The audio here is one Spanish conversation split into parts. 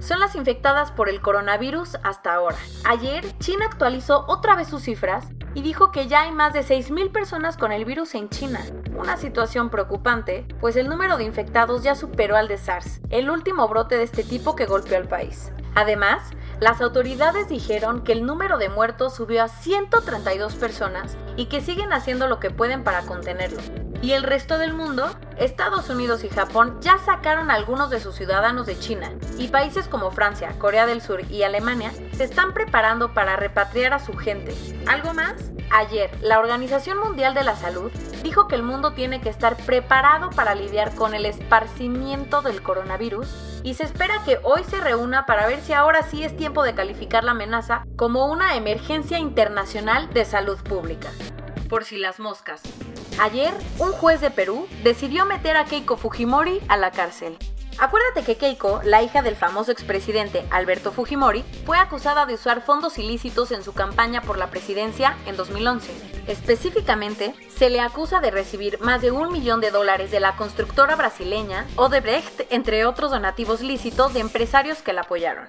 son las infectadas por el coronavirus hasta ahora. Ayer, China actualizó otra vez sus cifras y dijo que ya hay más de 6.000 personas con el virus en China. Una situación preocupante, pues el número de infectados ya superó al de SARS, el último brote de este tipo que golpeó al país. Además, las autoridades dijeron que el número de muertos subió a 132 personas y que siguen haciendo lo que pueden para contenerlo. Y el resto del mundo, Estados Unidos y Japón ya sacaron a algunos de sus ciudadanos de China y países como Francia, Corea del Sur y Alemania se están preparando para repatriar a su gente. ¿Algo más? Ayer, la Organización Mundial de la Salud dijo que el mundo tiene que estar preparado para lidiar con el esparcimiento del coronavirus y se espera que hoy se reúna para ver si ahora sí es tiempo de calificar la amenaza como una emergencia internacional de salud pública. Por si las moscas. Ayer, un juez de Perú decidió meter a Keiko Fujimori a la cárcel. Acuérdate que Keiko, la hija del famoso expresidente Alberto Fujimori, fue acusada de usar fondos ilícitos en su campaña por la presidencia en 2011. Específicamente, se le acusa de recibir más de un millón de dólares de la constructora brasileña Odebrecht, entre otros donativos lícitos de empresarios que la apoyaron.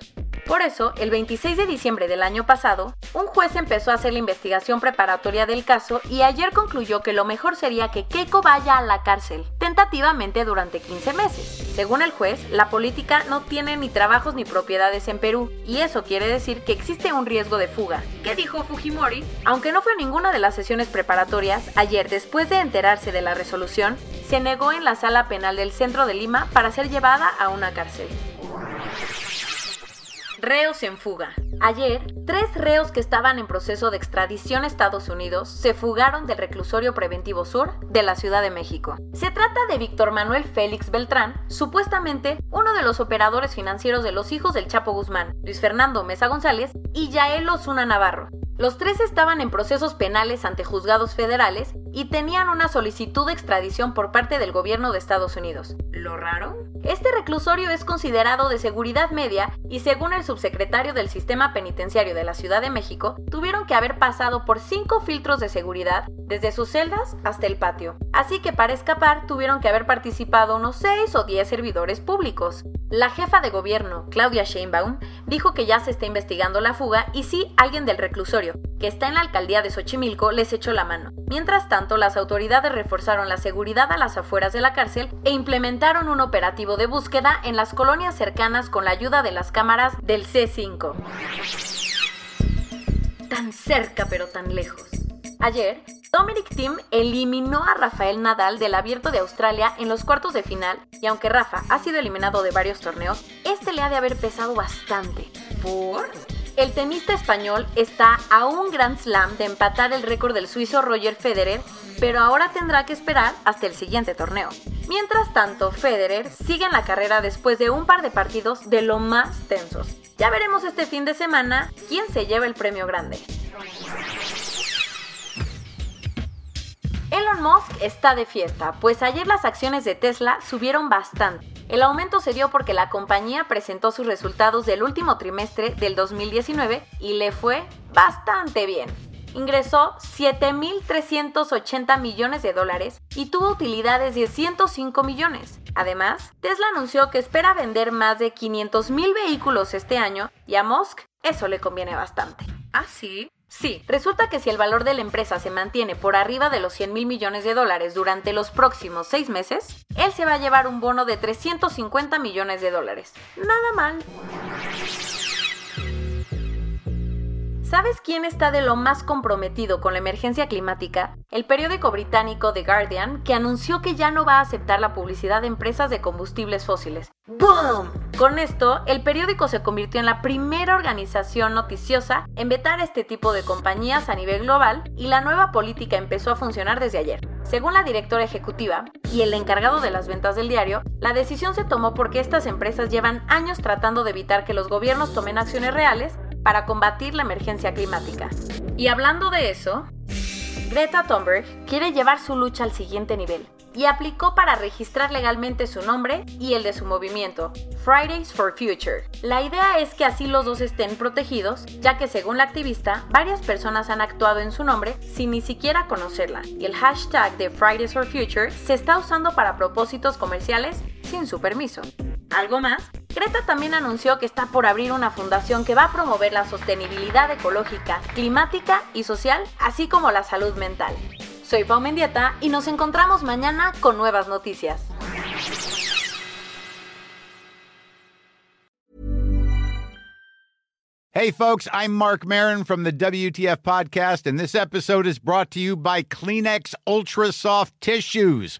Por eso, el 26 de diciembre del año pasado, un juez empezó a hacer la investigación preparatoria del caso y ayer concluyó que lo mejor sería que Keiko vaya a la cárcel, tentativamente durante 15 meses. Según el juez, la política no tiene ni trabajos ni propiedades en Perú, y eso quiere decir que existe un riesgo de fuga. ¿Qué dijo Fujimori? Aunque no fue ninguna de las sesiones preparatorias, ayer, después de enterarse de la resolución, se negó en la sala penal del centro de Lima para ser llevada a una cárcel. Reos en fuga. Ayer, tres reos que estaban en proceso de extradición a Estados Unidos se fugaron del reclusorio preventivo sur de la Ciudad de México. Se trata de Víctor Manuel Félix Beltrán, supuestamente uno de los operadores financieros de los hijos del Chapo Guzmán, Luis Fernando Mesa González y Yael Osuna Navarro. Los tres estaban en procesos penales ante juzgados federales y tenían una solicitud de extradición por parte del gobierno de Estados Unidos. ¿Lo raro? Este reclusorio es considerado de seguridad media y según el subsecretario del Sistema Penitenciario de la Ciudad de México, tuvieron que haber pasado por cinco filtros de seguridad desde sus celdas hasta el patio. Así que para escapar tuvieron que haber participado unos 6 o 10 servidores públicos. La jefa de gobierno, Claudia Sheinbaum, dijo que ya se está investigando la fuga y si alguien del reclusorio, que está en la alcaldía de Xochimilco, les echó la mano. Mientras tanto, las autoridades reforzaron la seguridad a las afueras de la cárcel e implementaron un operativo de búsqueda en las colonias cercanas con la ayuda de las cámaras del C5. Tan cerca pero tan lejos. Ayer, Dominic Thiem eliminó a Rafael Nadal del Abierto de Australia en los cuartos de final y aunque Rafa ha sido eliminado de varios torneos, este le ha de haber pesado bastante. ¿Por? El tenista español está a un Grand Slam de empatar el récord del suizo Roger Federer, pero ahora tendrá que esperar hasta el siguiente torneo. Mientras tanto, Federer sigue en la carrera después de un par de partidos de lo más tensos. Ya veremos este fin de semana quién se lleva el premio grande. Elon Musk está de fiesta, pues ayer las acciones de Tesla subieron bastante. El aumento se dio porque la compañía presentó sus resultados del último trimestre del 2019 y le fue bastante bien. Ingresó 7.380 millones de dólares y tuvo utilidades de 105 millones. Además, Tesla anunció que espera vender más de 500.000 vehículos este año y a Musk eso le conviene bastante. ¿Ah, sí? Sí, resulta que si el valor de la empresa se mantiene por arriba de los 100 mil millones de dólares durante los próximos seis meses, él se va a llevar un bono de 350 millones de dólares. Nada mal. ¿Sabes quién está de lo más comprometido con la emergencia climática? El periódico británico The Guardian, que anunció que ya no va a aceptar la publicidad de empresas de combustibles fósiles. ¡Boom! Con esto, el periódico se convirtió en la primera organización noticiosa en vetar este tipo de compañías a nivel global y la nueva política empezó a funcionar desde ayer. Según la directora ejecutiva y el encargado de las ventas del diario, la decisión se tomó porque estas empresas llevan años tratando de evitar que los gobiernos tomen acciones reales para combatir la emergencia climática. Y hablando de eso, Greta Thunberg quiere llevar su lucha al siguiente nivel y aplicó para registrar legalmente su nombre y el de su movimiento, Fridays for Future. La idea es que así los dos estén protegidos, ya que según la activista, varias personas han actuado en su nombre sin ni siquiera conocerla, y el hashtag de Fridays for Future se está usando para propósitos comerciales sin su permiso. ¿Algo más? Greta también anunció que está por abrir una fundación que va a promover la sostenibilidad ecológica, climática y social, así como la salud mental. Soy Pau Mendieta y nos encontramos mañana con nuevas noticias. Hey, folks, I'm Mark Marin from the WTF Podcast, and this episode is brought to you by Kleenex Ultra Soft Tissues